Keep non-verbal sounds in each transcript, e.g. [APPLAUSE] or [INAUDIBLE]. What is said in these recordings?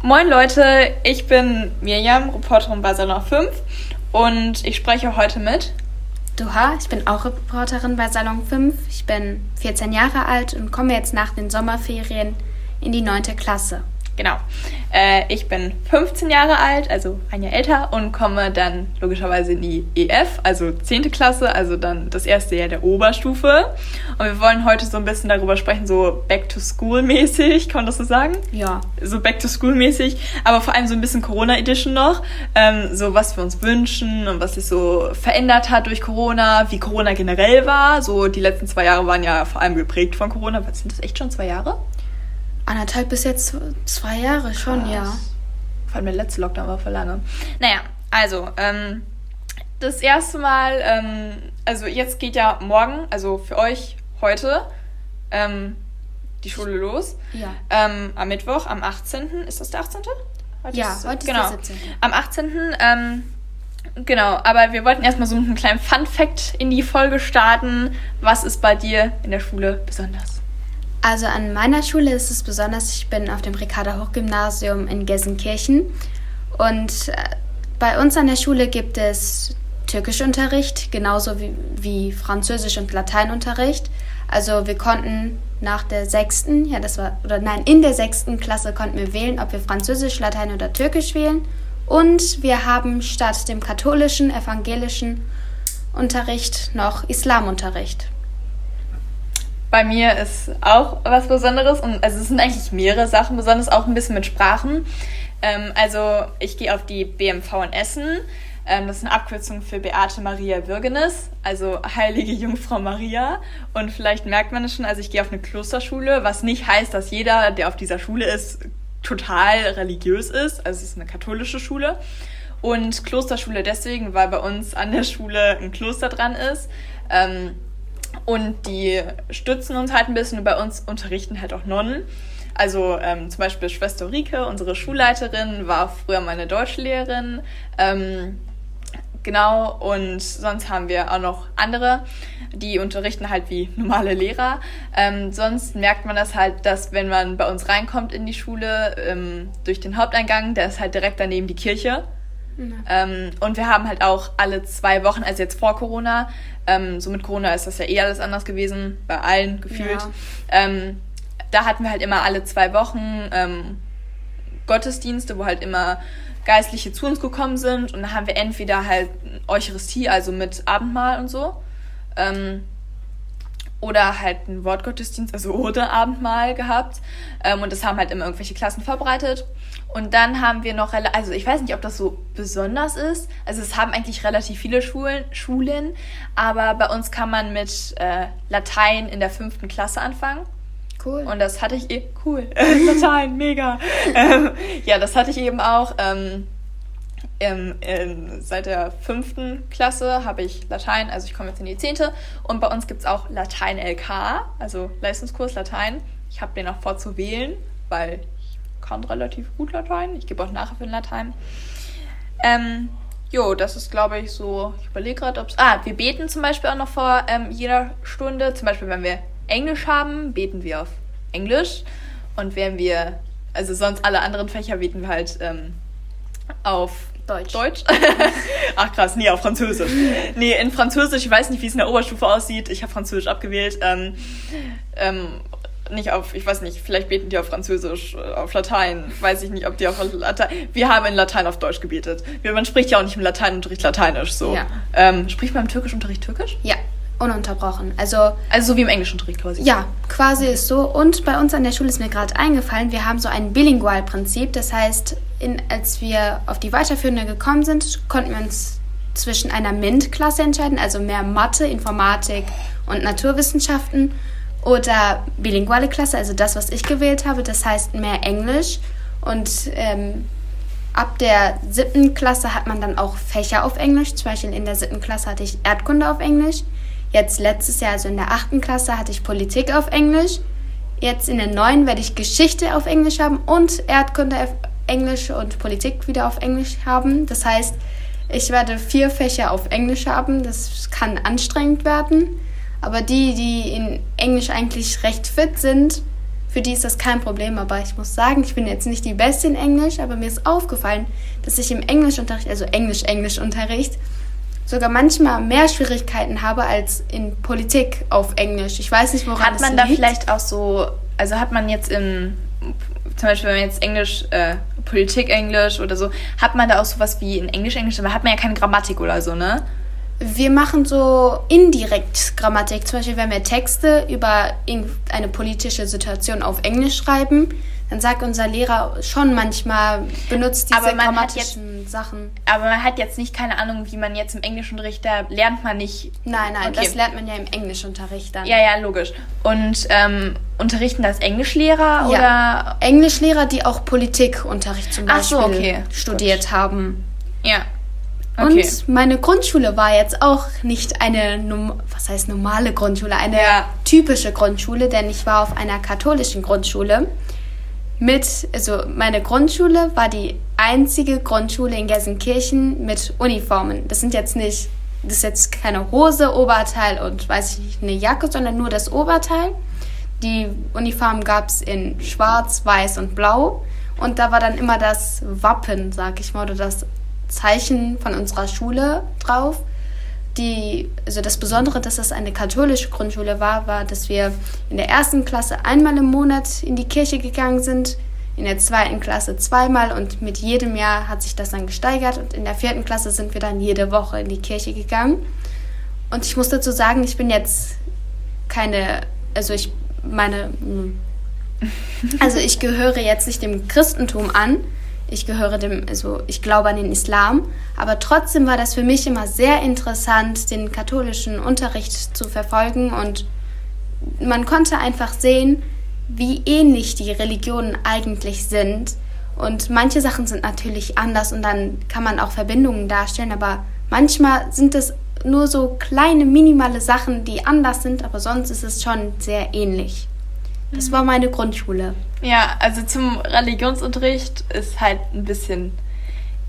Moin Leute, ich bin Mirjam, Reporterin bei Salon 5 und ich spreche heute mit Duha. Ich bin auch Reporterin bei Salon 5. Ich bin 14 Jahre alt und komme jetzt nach den Sommerferien in die 9. Klasse. Genau. Äh, ich bin 15 Jahre alt, also ein Jahr älter und komme dann logischerweise in die EF, also 10. Klasse, also dann das erste Jahr der Oberstufe. Und wir wollen heute so ein bisschen darüber sprechen, so Back to School mäßig, kann man das so sagen? Ja. So Back to School mäßig, aber vor allem so ein bisschen Corona Edition noch. Ähm, so was wir uns wünschen und was sich so verändert hat durch Corona, wie Corona generell war. So die letzten zwei Jahre waren ja vor allem geprägt von Corona. Was sind das echt schon zwei Jahre? Anderthalb bis jetzt zwei Jahre schon, Krass. ja. Vor allem der letzte Lockdown war für lange. Naja, also, ähm, das erste Mal, ähm, also jetzt geht ja morgen, also für euch heute, ähm, die Schule los. Ja. Ähm, am Mittwoch, am 18. Ist das der 18.? Heute ja, ist, heute genau, ist der 17. Am 18. Ähm, genau, aber wir wollten erstmal so einen kleinen Fun-Fact in die Folge starten. Was ist bei dir in der Schule besonders? Also an meiner Schule ist es besonders, ich bin auf dem Ricarda Hochgymnasium in Gelsenkirchen und äh, bei uns an der Schule gibt es Türkischunterricht, genauso wie, wie Französisch- und Lateinunterricht. Also wir konnten nach der sechsten, ja das war, oder nein, in der sechsten Klasse konnten wir wählen, ob wir Französisch, Latein oder Türkisch wählen. Und wir haben statt dem katholischen, evangelischen Unterricht noch Islamunterricht. Bei mir ist auch was Besonderes und also es sind eigentlich mehrere Sachen besonders, auch ein bisschen mit Sprachen. Ähm, also ich gehe auf die BMV in Essen. Ähm, das ist eine Abkürzung für Beate Maria Würgenes, also Heilige Jungfrau Maria. Und vielleicht merkt man es schon, also ich gehe auf eine Klosterschule, was nicht heißt, dass jeder, der auf dieser Schule ist, total religiös ist. Also es ist eine katholische Schule. Und Klosterschule deswegen, weil bei uns an der Schule ein Kloster dran ist. Ähm, und die stützen uns halt ein bisschen und bei uns unterrichten halt auch Nonnen. Also ähm, zum Beispiel Schwester Rike, unsere Schulleiterin, war früher meine Deutschlehrerin. Ähm, genau, und sonst haben wir auch noch andere, die unterrichten halt wie normale Lehrer. Ähm, sonst merkt man das halt, dass wenn man bei uns reinkommt in die Schule, ähm, durch den Haupteingang, der ist halt direkt daneben die Kirche. Ähm, und wir haben halt auch alle zwei Wochen, also jetzt vor Corona, ähm, so mit Corona ist das ja eh alles anders gewesen, bei allen gefühlt. Ja. Ähm, da hatten wir halt immer alle zwei Wochen ähm, Gottesdienste, wo halt immer Geistliche zu uns gekommen sind. Und da haben wir entweder halt Eucharistie, also mit Abendmahl und so. Oder halt einen Wortgottesdienst, also ohne Abendmahl gehabt. Ähm, und das haben halt immer irgendwelche Klassen verbreitet. Und dann haben wir noch, also ich weiß nicht, ob das so besonders ist. Also es haben eigentlich relativ viele Schulen, Schulen aber bei uns kann man mit äh, Latein in der fünften Klasse anfangen. Cool. Und das hatte ich eben, cool, [LAUGHS] Latein, mega. ähm, ja, das hatte ich eben auch. Ähm, ähm, ähm, seit der fünften Klasse habe ich Latein, also ich komme jetzt in die zehnte. Und bei uns gibt es auch Latein LK, also Leistungskurs Latein. Ich habe den auch vorzuwählen, weil kann relativ gut Latein. Ich gebe auch Nachhilfe in Latein. Ähm, jo, das ist, glaube ich, so. Ich überlege gerade, ob es. Ah, wir beten zum Beispiel auch noch vor ähm, jeder Stunde. Zum Beispiel, wenn wir Englisch haben, beten wir auf Englisch. Und wenn wir. Also sonst alle anderen Fächer beten wir halt ähm, auf Deutsch. Deutsch? [LAUGHS] Ach krass, nee, auf Französisch. Nee, in Französisch, ich weiß nicht, wie es in der Oberstufe aussieht. Ich habe Französisch abgewählt. Ähm, ähm, nicht auf, ich weiß nicht, vielleicht beten die auf Französisch, äh, auf Latein, weiß ich nicht, ob die auf Latein. Wir haben in Latein auf Deutsch gebetet. Man spricht ja auch nicht im Lateinunterricht Lateinisch so. Ja. Ähm, spricht man im Türkischunterricht Türkisch? Ja, ununterbrochen. Also, also so wie im Englischunterricht quasi. Ja, quasi ist so. Und bei uns an der Schule ist mir gerade eingefallen, wir haben so ein Bilingual-Prinzip. Das heißt, in, als wir auf die Weiterführende gekommen sind, konnten wir uns zwischen einer MINT-Klasse entscheiden, also mehr Mathe, Informatik und Naturwissenschaften oder bilinguale Klasse, also das, was ich gewählt habe, das heißt mehr Englisch. Und ähm, ab der siebten Klasse hat man dann auch Fächer auf Englisch. Zum Beispiel in der siebten Klasse hatte ich Erdkunde auf Englisch. Jetzt letztes Jahr, also in der achten Klasse, hatte ich Politik auf Englisch. Jetzt in der neuen werde ich Geschichte auf Englisch haben und Erdkunde Englisch und Politik wieder auf Englisch haben. Das heißt, ich werde vier Fächer auf Englisch haben. Das kann anstrengend werden. Aber die, die in Englisch eigentlich recht fit sind, für die ist das kein Problem, aber ich muss sagen, ich bin jetzt nicht die Beste in Englisch, aber mir ist aufgefallen, dass ich im Englischunterricht, also Englisch-Englisch-Unterricht, sogar manchmal mehr Schwierigkeiten habe als in Politik auf Englisch. Ich weiß nicht, woran Hat man da vielleicht auch so, also hat man jetzt in, zum Beispiel wenn man jetzt Englisch, äh, Politik Englisch oder so, hat man da auch sowas wie in Englisch Englisch, aber hat man ja keine Grammatik oder so, ne? Wir machen so indirekt Grammatik. Zum Beispiel, wenn wir Texte über eine politische Situation auf Englisch schreiben, dann sagt unser Lehrer schon manchmal, benutzt diese grammatischen jetzt, Sachen. Aber man hat jetzt nicht keine Ahnung, wie man jetzt im Englischunterricht, da lernt man nicht. Nein, nein, okay. das lernt man ja im Englischunterricht dann. Ja, ja, logisch. Und ähm, unterrichten das Englischlehrer ja. oder? Englischlehrer, die auch Politikunterricht zum Beispiel so, okay. studiert Gut. haben. Ja. Okay. Und meine Grundschule war jetzt auch nicht eine, was heißt normale Grundschule, eine ja. typische Grundschule, denn ich war auf einer katholischen Grundschule. Mit, also meine Grundschule war die einzige Grundschule in Gelsenkirchen mit Uniformen. Das sind jetzt nicht, das ist jetzt keine Hose, Oberteil und weiß ich nicht, eine Jacke, sondern nur das Oberteil. Die Uniform gab es in schwarz, weiß und blau. Und da war dann immer das Wappen, sag ich mal, oder das Zeichen von unserer Schule drauf. Die, also das Besondere, dass es eine katholische Grundschule war, war, dass wir in der ersten Klasse einmal im Monat in die Kirche gegangen sind, in der zweiten Klasse zweimal und mit jedem Jahr hat sich das dann gesteigert und in der vierten Klasse sind wir dann jede Woche in die Kirche gegangen. Und ich muss dazu sagen, ich bin jetzt keine, also ich meine, hm, [LAUGHS] also ich gehöre jetzt nicht dem Christentum an, ich gehöre dem, also ich glaube an den Islam, aber trotzdem war das für mich immer sehr interessant, den katholischen Unterricht zu verfolgen und man konnte einfach sehen, wie ähnlich die Religionen eigentlich sind. Und manche Sachen sind natürlich anders und dann kann man auch Verbindungen darstellen, aber manchmal sind es nur so kleine, minimale Sachen, die anders sind, aber sonst ist es schon sehr ähnlich. Das war meine Grundschule. Ja, also zum Religionsunterricht ist halt ein bisschen.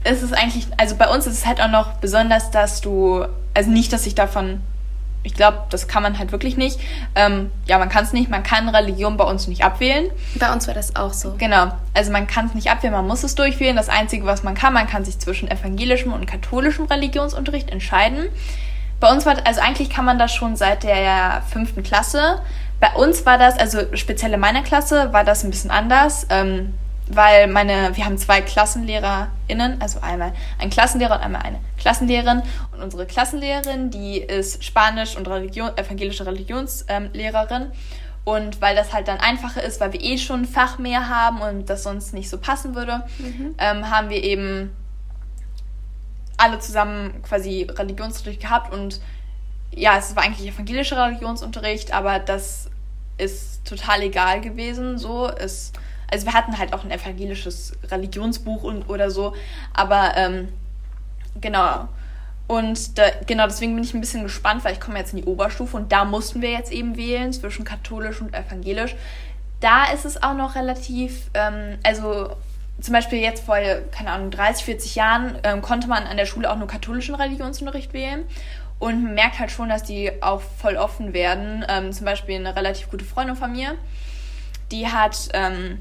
Es ist eigentlich, also bei uns ist es halt auch noch besonders, dass du, also nicht, dass ich davon, ich glaube, das kann man halt wirklich nicht. Ähm, ja, man kann es nicht, man kann Religion bei uns nicht abwählen. Bei uns war das auch so. Genau, also man kann es nicht abwählen, man muss es durchwählen. Das Einzige, was man kann, man kann sich zwischen evangelischem und katholischem Religionsunterricht entscheiden. Bei uns war, also eigentlich kann man das schon seit der fünften Klasse. Bei uns war das, also speziell in meiner Klasse, war das ein bisschen anders, ähm, weil meine, wir haben zwei KlassenlehrerInnen, also einmal ein Klassenlehrer und einmal eine Klassenlehrerin. Und unsere Klassenlehrerin, die ist Spanisch- und Religion, evangelische Religionslehrerin. Ähm, und weil das halt dann einfacher ist, weil wir eh schon ein Fach mehr haben und das sonst nicht so passen würde, mhm. ähm, haben wir eben alle zusammen quasi Religionsunterricht gehabt und ja, es war eigentlich evangelischer Religionsunterricht, aber das ist total egal gewesen. So es, also wir hatten halt auch ein evangelisches Religionsbuch und oder so, aber ähm, genau. Und da, genau deswegen bin ich ein bisschen gespannt, weil ich komme jetzt in die Oberstufe und da mussten wir jetzt eben wählen zwischen katholisch und evangelisch. Da ist es auch noch relativ, ähm, also zum Beispiel jetzt vor, keine Ahnung, 30, 40 Jahren ähm, konnte man an der Schule auch nur katholischen Religionsunterricht wählen. Und man merkt halt schon, dass die auch voll offen werden. Ähm, zum Beispiel eine relativ gute Freundin von mir, die hat, ähm,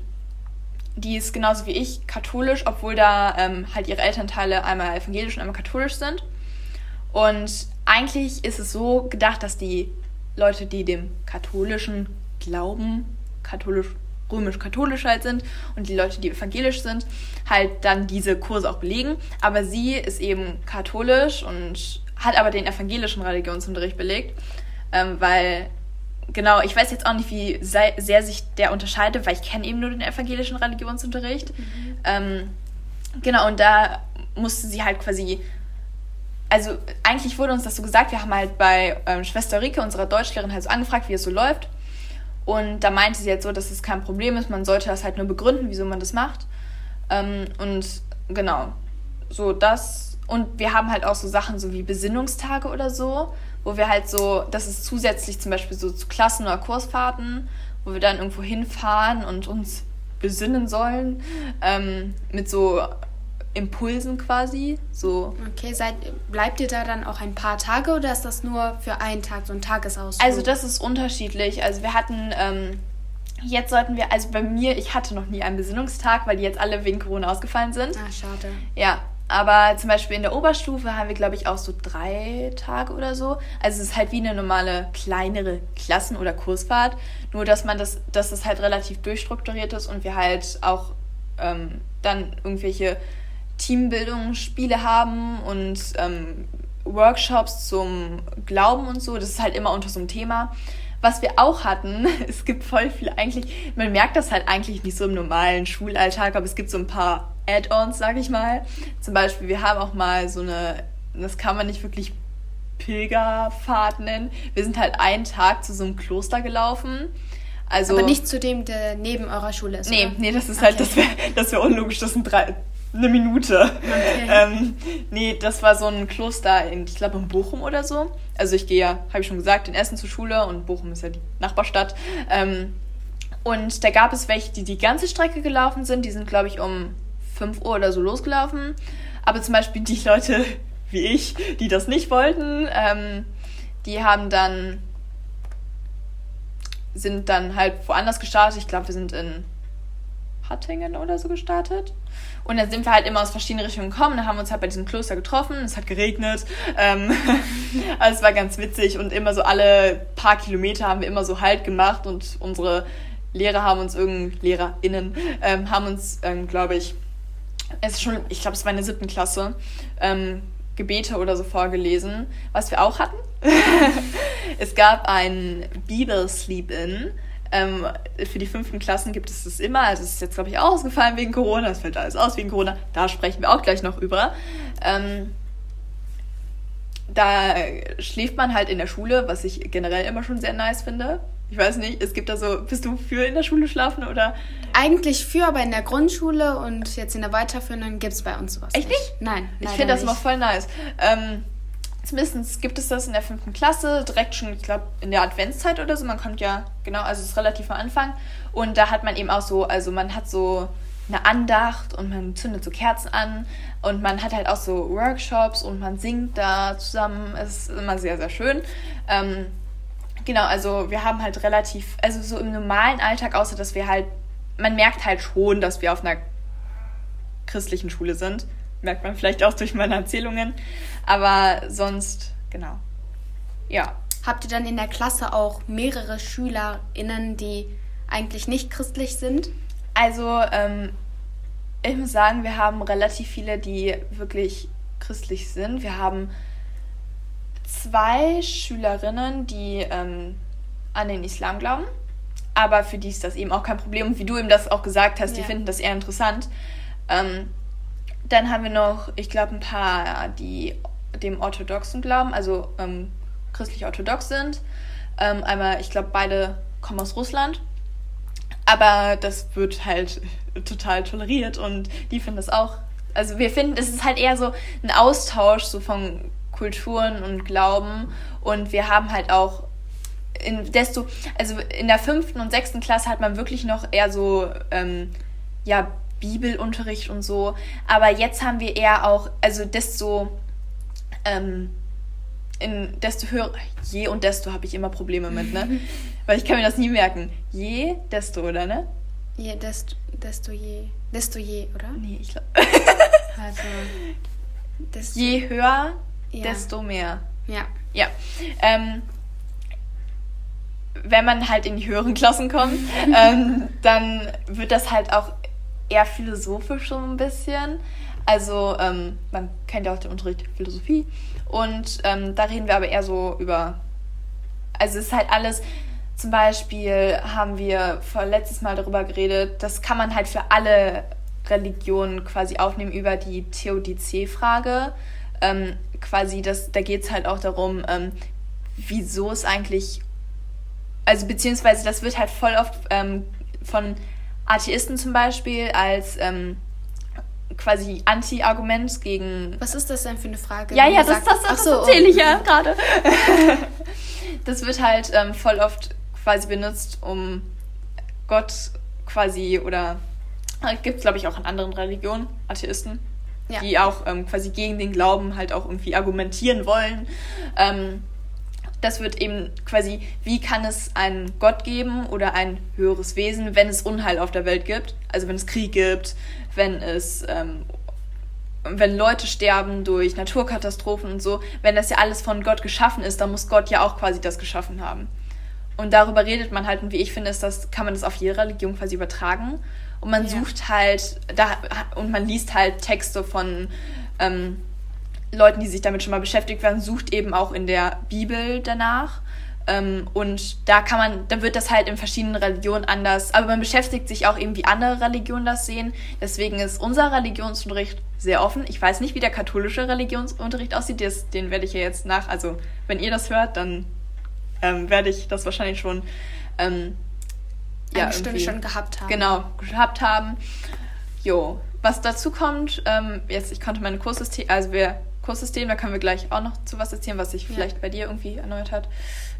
die ist genauso wie ich katholisch, obwohl da ähm, halt ihre Elternteile einmal evangelisch und einmal katholisch sind. Und eigentlich ist es so gedacht, dass die Leute, die dem katholischen Glauben, katholisch, römisch-katholisch halt sind und die Leute, die evangelisch sind, halt dann diese Kurse auch belegen. Aber sie ist eben katholisch und hat aber den evangelischen Religionsunterricht belegt, ähm, weil genau, ich weiß jetzt auch nicht, wie sehr, sich der unterscheidet, weil ich kenne eben nur den evangelischen Religionsunterricht. Mhm. Ähm, genau, und da musste sie halt quasi, also eigentlich wurde uns das so gesagt, wir haben halt bei ähm, Schwester Rike, unserer Deutschlehrerin, halt so angefragt, wie es so läuft. Und da meinte sie jetzt so, dass es kein Problem ist, man sollte das halt nur begründen, wieso man das macht. Ähm, und genau, so das und wir haben halt auch so Sachen so wie Besinnungstage oder so, wo wir halt so, das ist zusätzlich zum Beispiel so zu Klassen- oder Kursfahrten, wo wir dann irgendwo hinfahren und uns besinnen sollen, ähm, mit so Impulsen quasi. So. Okay, seid, bleibt ihr da dann auch ein paar Tage oder ist das nur für einen Tag so ein Tagesausflug? Also das ist unterschiedlich. Also wir hatten ähm, jetzt sollten wir, also bei mir, ich hatte noch nie einen Besinnungstag, weil die jetzt alle wegen Corona ausgefallen sind. Ah, schade. Ja, aber zum Beispiel in der Oberstufe haben wir, glaube ich, auch so drei Tage oder so. Also es ist halt wie eine normale kleinere Klassen- oder Kursfahrt. Nur dass man das, dass es halt relativ durchstrukturiert ist und wir halt auch ähm, dann irgendwelche Teambildungsspiele haben und ähm, Workshops zum Glauben und so. Das ist halt immer unter so einem Thema. Was wir auch hatten, [LAUGHS] es gibt voll viel eigentlich, man merkt das halt eigentlich nicht so im normalen Schulalltag, aber es gibt so ein paar Add-ons, sag ich mal. Zum Beispiel, wir haben auch mal so eine, das kann man nicht wirklich Pilgerfahrt nennen. Wir sind halt einen Tag zu so einem Kloster gelaufen. Also, aber nicht zu dem, der neben eurer Schule ist. Nee, oder? nee, das ist halt, okay. halt, das wäre das wär unlogisch, das sind drei, eine Minute. Okay. [LAUGHS] Ähm, nee, das war so ein Kloster in, ich glaube, in Bochum oder so. Also ich gehe ja, habe ich schon gesagt, in Essen zur Schule und Bochum ist ja die Nachbarstadt. Ähm, und da gab es welche, die die ganze Strecke gelaufen sind. Die sind, glaube ich, um 5 Uhr oder so losgelaufen. Aber zum Beispiel die Leute [LAUGHS] wie ich, die das nicht wollten, ähm, die haben dann sind dann halt woanders gestartet. Ich glaube, wir sind in Hattingen oder so gestartet. Und dann sind wir halt immer aus verschiedenen Richtungen gekommen. Dann haben wir uns halt bei diesem Kloster getroffen. Es hat geregnet. Ähm, [LAUGHS] also es war ganz witzig. Und immer so alle paar Kilometer haben wir immer so Halt gemacht. Und unsere Lehrer haben uns irgendwie, LehrerInnen, ähm, haben uns, ähm, glaube ich, es ist schon, ich glaube, es war in der siebten Klasse, ähm, Gebete oder so vorgelesen. Was wir auch hatten, [LAUGHS] es gab ein Bibel Sleep-In. Ähm, für die fünften Klassen gibt es das immer. Also es ist jetzt, glaube ich, auch ausgefallen wegen Corona. Es fällt alles aus wegen Corona. Da sprechen wir auch gleich noch über. Ähm, da schläft man halt in der Schule, was ich generell immer schon sehr nice finde. Ich weiß nicht, es gibt da so, bist du für in der Schule schlafen oder? Eigentlich für, aber in der Grundschule und jetzt in der weiterführenden gibt es bei uns sowas. Echt nicht? Nein. Ich finde das immer voll nice. Ähm, zumindest gibt es das in der fünften Klasse, direkt schon, ich glaube, in der Adventszeit oder so. Man kommt ja, genau, also es ist relativ am Anfang. Und da hat man eben auch so, also man hat so eine Andacht und man zündet so Kerzen an und man hat halt auch so Workshops und man singt da zusammen. Es ist immer sehr, sehr schön. Ähm, Genau, also wir haben halt relativ, also so im normalen Alltag, außer dass wir halt, man merkt halt schon, dass wir auf einer christlichen Schule sind. Merkt man vielleicht auch durch meine Erzählungen. Aber sonst, genau. Ja. Habt ihr dann in der Klasse auch mehrere SchülerInnen, die eigentlich nicht christlich sind? Also, ähm, ich muss sagen, wir haben relativ viele, die wirklich christlich sind. Wir haben zwei Schülerinnen, die ähm, an den Islam glauben. Aber für die ist das eben auch kein Problem. Und wie du eben das auch gesagt hast, ja. die finden das eher interessant. Ähm, dann haben wir noch, ich glaube, ein paar, die dem orthodoxen glauben, also ähm, christlich-orthodox sind. Ähm, einmal, ich glaube, beide kommen aus Russland. Aber das wird halt [LAUGHS] total toleriert und die finden das auch. Also wir finden, es ist halt eher so ein Austausch so von Kulturen und Glauben. Und wir haben halt auch in desto, also in der fünften und sechsten Klasse hat man wirklich noch eher so, ähm, ja, Bibelunterricht und so. Aber jetzt haben wir eher auch, also desto, ähm, in desto höher, je und desto habe ich immer Probleme mit, ne? [LAUGHS] Weil ich kann mir das nie merken. Je, desto, oder, ne? Je, desto, desto je. Desto je, oder? Nee, ich glaube. also, [LAUGHS] desto. Je höher, ja. desto mehr. Ja. Ja. Ähm, wenn man halt in die höheren Klassen kommt, [LAUGHS] ähm, dann wird das halt auch eher philosophisch so ein bisschen. Also ähm, man kennt ja auch den Unterricht Philosophie und ähm, da reden wir aber eher so über, also es ist halt alles, zum Beispiel haben wir vor letztes Mal darüber geredet, das kann man halt für alle Religionen quasi aufnehmen über die Theodizee-Frage. Ähm, quasi, das, da geht es halt auch darum, ähm, wieso es eigentlich, also beziehungsweise das wird halt voll oft ähm, von Atheisten zum Beispiel als ähm, quasi Anti-Argument gegen. Was ist das denn für eine Frage? Ja, ja, das, das, das, das so, erzähle ich ja gerade. [LAUGHS] das wird halt ähm, voll oft quasi benutzt, um Gott quasi oder gibt es glaube ich auch in anderen Religionen, Atheisten, ja. die auch ähm, quasi gegen den Glauben halt auch irgendwie argumentieren wollen. Ähm, das wird eben quasi, wie kann es einen Gott geben oder ein höheres Wesen, wenn es Unheil auf der Welt gibt? Also wenn es Krieg gibt, wenn es, ähm, wenn Leute sterben durch Naturkatastrophen und so, wenn das ja alles von Gott geschaffen ist, dann muss Gott ja auch quasi das geschaffen haben. Und darüber redet man halt, und wie ich finde, ist das, kann man das auf jede Religion quasi übertragen. Und man ja. sucht halt, da, und man liest halt Texte von ähm, Leuten, die sich damit schon mal beschäftigt werden, sucht eben auch in der Bibel danach. Ähm, und da kann man, da wird das halt in verschiedenen Religionen anders, aber man beschäftigt sich auch eben, wie andere Religionen das sehen. Deswegen ist unser Religionsunterricht sehr offen. Ich weiß nicht, wie der katholische Religionsunterricht aussieht. Das, den werde ich ja jetzt nach, also wenn ihr das hört, dann ähm, werde ich das wahrscheinlich schon ähm, ja, eine Stunde schon gehabt haben. Genau, gehabt haben. Jo, was dazu kommt, ähm, jetzt, ich konnte meine Kurssystem, also wir Kurssystem, da können wir gleich auch noch zu was erzählen, was sich ja. vielleicht bei dir irgendwie erneuert hat.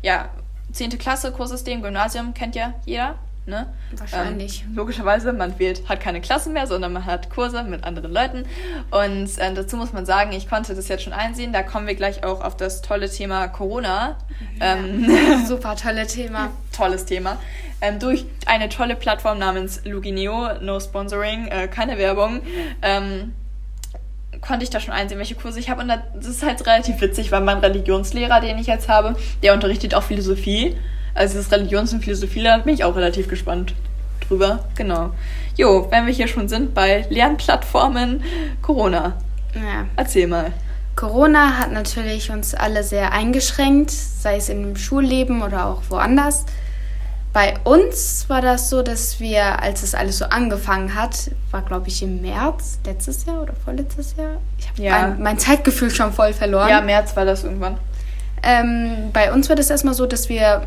Ja, 10. Klasse, Kurssystem, Gymnasium kennt ja jeder. Ne? Wahrscheinlich. Ähm, logischerweise, man wählt, hat keine Klassen mehr, sondern man hat Kurse mit anderen Leuten. Und äh, dazu muss man sagen, ich konnte das jetzt schon einsehen. Da kommen wir gleich auch auf das tolle Thema Corona. Ja, ähm, [LAUGHS] super tolle Thema. [LAUGHS] Tolles Thema. Ähm, durch eine tolle Plattform namens Lugineo, no sponsoring, äh, keine Werbung. Ähm, konnte ich da schon einsehen, welche Kurse ich habe. Und das ist halt relativ witzig, weil mein Religionslehrer, den ich jetzt habe, der unterrichtet auch Philosophie. Also das Religions- und Philosophielehrer bin ich auch relativ gespannt drüber. Genau. Jo, wenn wir hier schon sind bei Lernplattformen, Corona. Ja. Erzähl mal. Corona hat natürlich uns alle sehr eingeschränkt, sei es im Schulleben oder auch woanders. Bei uns war das so, dass wir, als es alles so angefangen hat, war glaube ich im März letztes Jahr oder vorletztes Jahr. Ich habe ja. mein Zeitgefühl schon voll verloren. Ja, März war das irgendwann. Ähm, bei uns war das erstmal so, dass wir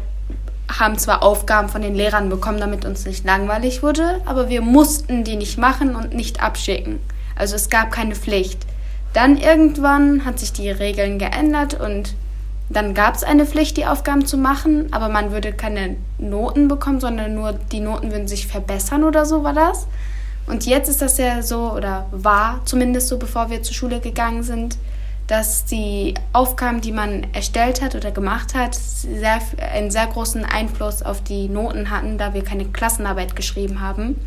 haben zwar Aufgaben von den Lehrern bekommen, damit uns nicht langweilig wurde, aber wir mussten die nicht machen und nicht abschicken. Also es gab keine Pflicht. Dann irgendwann hat sich die Regeln geändert und dann gab es eine Pflicht, die Aufgaben zu machen, aber man würde keine Noten bekommen, sondern nur die Noten würden sich verbessern oder so war das. Und jetzt ist das ja so, oder war zumindest so, bevor wir zur Schule gegangen sind, dass die Aufgaben, die man erstellt hat oder gemacht hat, sehr, einen sehr großen Einfluss auf die Noten hatten, da wir keine Klassenarbeit geschrieben haben.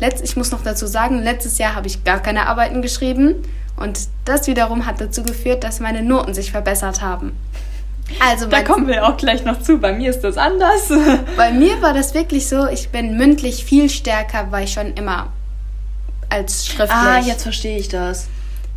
Letzt, ich muss noch dazu sagen, letztes Jahr habe ich gar keine Arbeiten geschrieben und das wiederum hat dazu geführt, dass meine Noten sich verbessert haben. Also da kommen wir auch gleich noch zu. Bei mir ist das anders. [LAUGHS] Bei mir war das wirklich so, ich bin mündlich viel stärker, weil ich schon immer als schriftlich. Ah, jetzt verstehe ich das.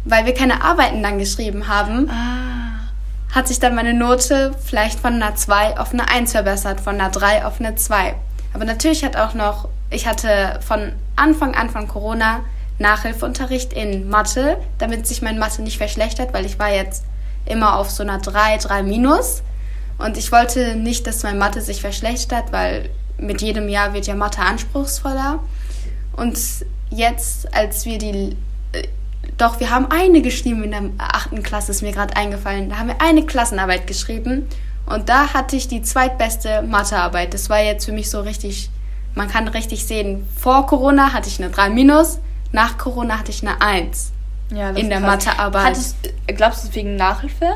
Weil wir keine Arbeiten dann geschrieben haben, ah. hat sich dann meine Note vielleicht von einer 2 auf eine 1 verbessert, von einer 3 auf eine 2. Aber natürlich hat auch noch, ich hatte von Anfang an von Corona Nachhilfeunterricht in Mathe, damit sich mein Mathe nicht verschlechtert, weil ich war jetzt immer auf so einer 3, 3 minus. Und ich wollte nicht, dass mein Mathe sich verschlechtert, weil mit jedem Jahr wird ja Mathe anspruchsvoller. Und jetzt, als wir die. Äh, doch, wir haben eine geschrieben in der achten Klasse, ist mir gerade eingefallen. Da haben wir eine Klassenarbeit geschrieben. Und da hatte ich die zweitbeste Mathearbeit. Das war jetzt für mich so richtig, man kann richtig sehen, vor Corona hatte ich eine 3 minus, nach Corona hatte ich eine 1 ja, in der Mathearbeit. Hattest, glaubst du wegen Nachhilfe?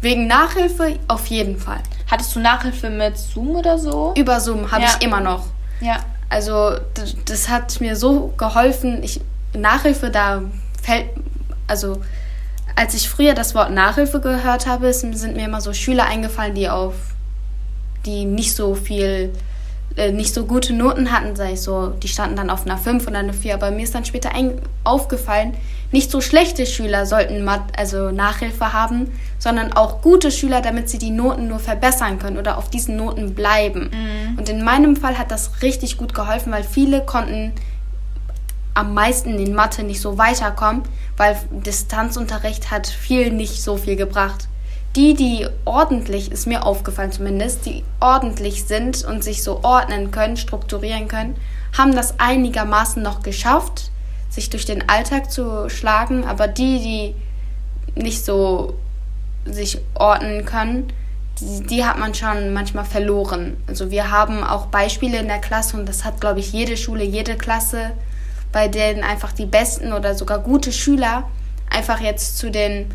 Wegen Nachhilfe auf jeden Fall. Hattest du Nachhilfe mit Zoom oder so? Über Zoom habe ja. ich immer noch. Ja. Also das, das hat mir so geholfen. Ich, Nachhilfe, da fällt, also als ich früher das Wort Nachhilfe gehört habe, sind mir immer so Schüler eingefallen, die auf, die nicht so viel äh, nicht so gute Noten hatten, sei es so, die standen dann auf einer 5 oder einer 4, aber mir ist dann später aufgefallen, nicht so schlechte Schüler sollten Mat also Nachhilfe haben, sondern auch gute Schüler, damit sie die Noten nur verbessern können oder auf diesen Noten bleiben. Mhm. Und in meinem Fall hat das richtig gut geholfen, weil viele konnten am meisten in Mathe nicht so weiterkommen, weil Distanzunterricht hat viel nicht so viel gebracht die, die ordentlich, ist mir aufgefallen zumindest, die ordentlich sind und sich so ordnen können, strukturieren können, haben das einigermaßen noch geschafft, sich durch den Alltag zu schlagen. Aber die, die nicht so sich ordnen können, die, die hat man schon manchmal verloren. Also wir haben auch Beispiele in der Klasse und das hat, glaube ich, jede Schule, jede Klasse, bei denen einfach die besten oder sogar gute Schüler einfach jetzt zu den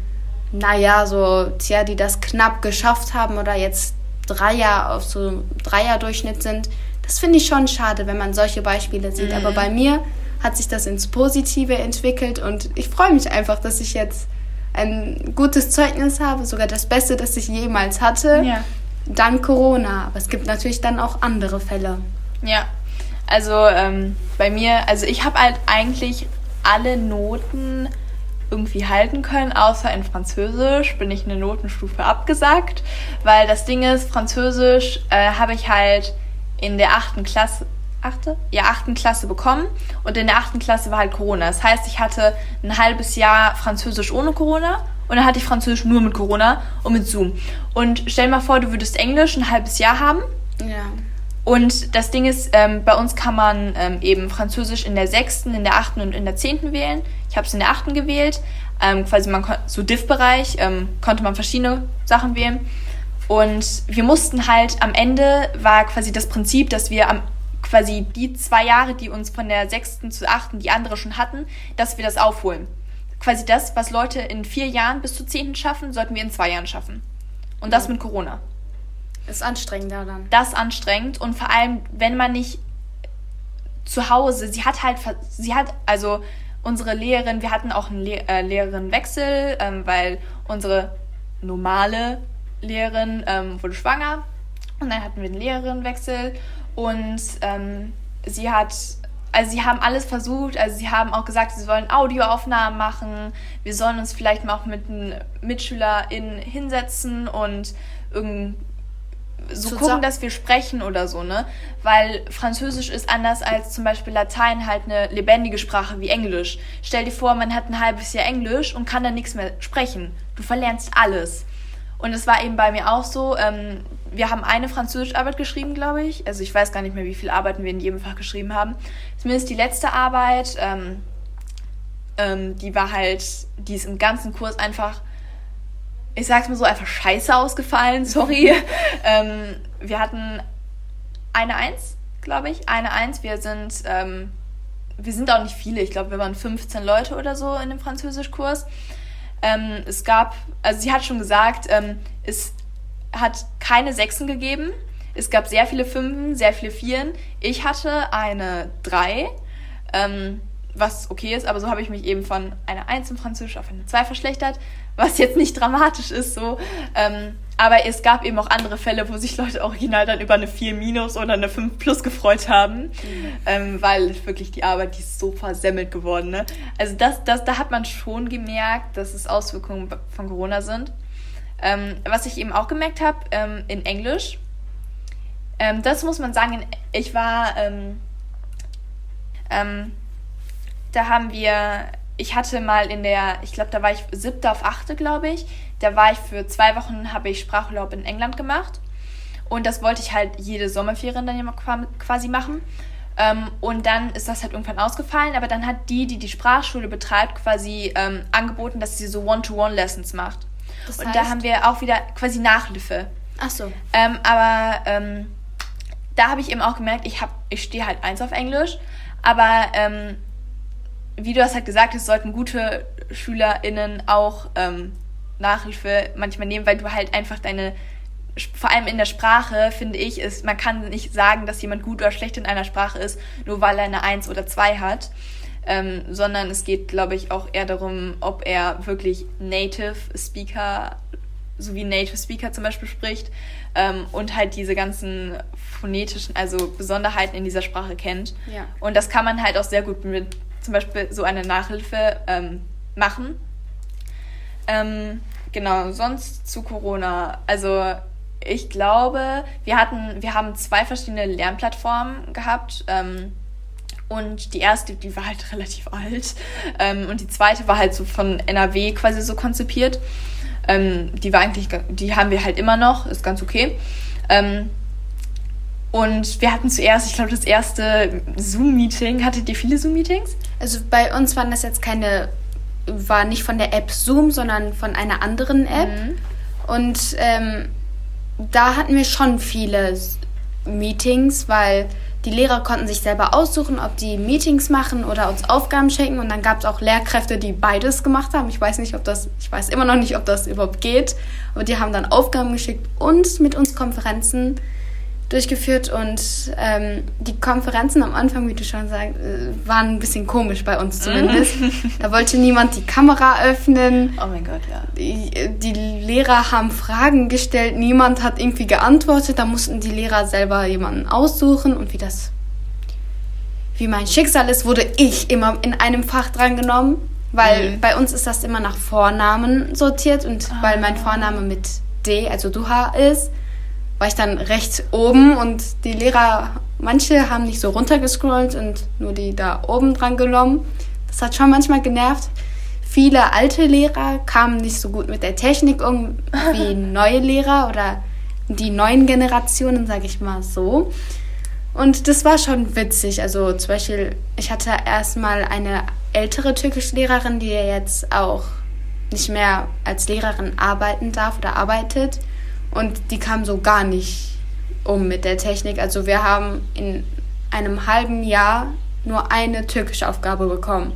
naja, so, tja, die das knapp geschafft haben oder jetzt Dreier, auf so Dreier-Durchschnitt sind. Das finde ich schon schade, wenn man solche Beispiele sieht. Mhm. Aber bei mir hat sich das ins Positive entwickelt und ich freue mich einfach, dass ich jetzt ein gutes Zeugnis habe, sogar das Beste, das ich jemals hatte, ja. dank Corona. Aber es gibt natürlich dann auch andere Fälle. Ja, also ähm, bei mir, also ich habe halt eigentlich alle Noten irgendwie halten können, außer in Französisch bin ich eine Notenstufe abgesagt, weil das Ding ist, Französisch äh, habe ich halt in der achten Klasse, achte? Ja, achten Klasse bekommen und in der achten Klasse war halt Corona. Das heißt, ich hatte ein halbes Jahr Französisch ohne Corona und dann hatte ich Französisch nur mit Corona und mit Zoom. Und stell mal vor, du würdest Englisch ein halbes Jahr haben. Ja. Und das Ding ist, ähm, bei uns kann man ähm, eben Französisch in der sechsten, in der achten und in der zehnten wählen. Ich habe es in der achten gewählt. Ähm, quasi man so Div-Bereich ähm, konnte man verschiedene Sachen wählen. Und wir mussten halt am Ende war quasi das Prinzip, dass wir am quasi die zwei Jahre, die uns von der sechsten zu achten die andere schon hatten, dass wir das aufholen. Quasi das, was Leute in vier Jahren bis zur zehnten schaffen, sollten wir in zwei Jahren schaffen. Und das mit Corona. Ist anstrengender dann. Das ist anstrengend und vor allem, wenn man nicht zu Hause, sie hat halt, sie hat, also unsere Lehrerin, wir hatten auch einen Le äh, Lehrerinnenwechsel, ähm, weil unsere normale Lehrerin ähm, wurde schwanger und dann hatten wir einen Lehrerinnenwechsel und ähm, sie hat, also sie haben alles versucht, also sie haben auch gesagt, sie sollen Audioaufnahmen machen, wir sollen uns vielleicht mal auch mit einem MitschülerInnen hinsetzen und irgendwie so gucken, dass wir sprechen oder so, ne? Weil Französisch ist anders als zum Beispiel Latein halt eine lebendige Sprache wie Englisch. Stell dir vor, man hat ein halbes Jahr Englisch und kann dann nichts mehr sprechen. Du verlernst alles. Und es war eben bei mir auch so, ähm, wir haben eine Französischarbeit geschrieben, glaube ich. Also ich weiß gar nicht mehr, wie viele Arbeiten wir in jedem Fach geschrieben haben. Zumindest die letzte Arbeit, ähm, ähm, die war halt, die ist im ganzen Kurs einfach ich sag's mal so, einfach scheiße ausgefallen, [LAUGHS] sorry. ähm, wir hatten eine Eins, glaube ich, eine Eins. Wir sind, ähm, wir sind auch nicht viele, ich glaube, wir waren 15 Leute oder so in dem Französischkurs. Ähm, es gab, also sie hat schon gesagt, ähm, es hat keine Sechsen gegeben. Es gab sehr viele Fünfen, sehr viele Vieren. Ich hatte eine Drei. Ähm, was okay ist, aber so habe ich mich eben von einer 1 im Französisch auf eine 2 verschlechtert, was jetzt nicht dramatisch ist so. Ähm, aber es gab eben auch andere Fälle, wo sich Leute original dann über eine 4 minus oder eine 5 plus gefreut haben, mhm. ähm, weil wirklich die Arbeit, die ist so versemmelt geworden. Ne? Also das, das, da hat man schon gemerkt, dass es Auswirkungen von Corona sind. Ähm, was ich eben auch gemerkt habe, ähm, in Englisch, ähm, das muss man sagen, ich war... Ähm, da haben wir, ich hatte mal in der, ich glaube, da war ich siebte auf achte, glaube ich. Da war ich für zwei Wochen, habe ich Sprachurlaub in England gemacht. Und das wollte ich halt jede Sommerferien dann quasi machen. Ähm, und dann ist das halt irgendwann ausgefallen, aber dann hat die, die die Sprachschule betreibt, quasi ähm, angeboten, dass sie so One-to-One-Lessons macht. Das heißt? Und da haben wir auch wieder quasi Nachhilfe. Ach so. Ähm, aber ähm, da habe ich eben auch gemerkt, ich, ich stehe halt eins auf Englisch, aber ähm, wie du hast halt gesagt hast, sollten gute SchülerInnen auch ähm, Nachhilfe manchmal nehmen, weil du halt einfach deine, vor allem in der Sprache, finde ich, ist, man kann nicht sagen, dass jemand gut oder schlecht in einer Sprache ist, nur weil er eine Eins oder zwei hat. Ähm, sondern es geht, glaube ich, auch eher darum, ob er wirklich Native Speaker, so wie Native Speaker zum Beispiel spricht ähm, und halt diese ganzen phonetischen, also Besonderheiten in dieser Sprache kennt. Ja. Und das kann man halt auch sehr gut mit zum Beispiel so eine Nachhilfe ähm, machen. Ähm, genau, sonst zu Corona. Also ich glaube, wir hatten, wir haben zwei verschiedene Lernplattformen gehabt. Ähm, und die erste, die war halt [LAUGHS] relativ alt. Ähm, und die zweite war halt so von NRW quasi so konzipiert. Ähm, die war eigentlich, die haben wir halt immer noch, ist ganz okay. Ähm, und wir hatten zuerst, ich glaube, das erste Zoom-Meeting. Hattet ihr viele Zoom-Meetings? Also bei uns waren das jetzt keine, war nicht von der App Zoom, sondern von einer anderen App. Mhm. Und ähm, da hatten wir schon viele Meetings, weil die Lehrer konnten sich selber aussuchen, ob die Meetings machen oder uns Aufgaben schicken. Und dann gab es auch Lehrkräfte, die beides gemacht haben. Ich weiß nicht, ob das, ich weiß immer noch nicht, ob das überhaupt geht. Aber die haben dann Aufgaben geschickt und mit uns Konferenzen durchgeführt und ähm, die Konferenzen am Anfang, wie du schon sagst, äh, waren ein bisschen komisch bei uns zumindest. da wollte niemand die Kamera öffnen. Oh mein Gott, ja. Die, die, Lehrer haben Fragen gestellt, niemand hat irgendwie geantwortet. Da mussten die Lehrer selber jemanden aussuchen und wie das, wie mein Schicksal ist, wurde ich immer in einem Fach drangenommen, weil mhm. bei uns ist das immer nach Vornamen sortiert und ah. weil mein Vorname mit D, also Duha ist war ich dann rechts oben und die Lehrer, manche haben nicht so runtergescrollt und nur die da oben dran genommen. Das hat schon manchmal genervt. Viele alte Lehrer kamen nicht so gut mit der Technik um wie [LAUGHS] neue Lehrer oder die neuen Generationen, sage ich mal so. Und das war schon witzig. Also zum Beispiel, ich hatte erstmal eine ältere Türkischlehrerin, die jetzt auch nicht mehr als Lehrerin arbeiten darf oder arbeitet. Und die kam so gar nicht um mit der Technik. Also wir haben in einem halben Jahr nur eine türkische Aufgabe bekommen.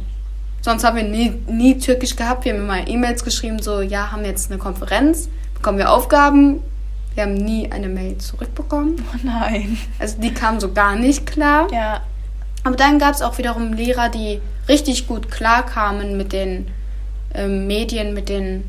Sonst haben wir nie, nie Türkisch gehabt. Wir haben immer E-Mails geschrieben, so, ja, haben jetzt eine Konferenz, bekommen wir Aufgaben. Wir haben nie eine Mail zurückbekommen. Oh nein. Also die kam so gar nicht klar. Ja. Aber dann gab es auch wiederum Lehrer, die richtig gut klarkamen mit den ähm, Medien, mit den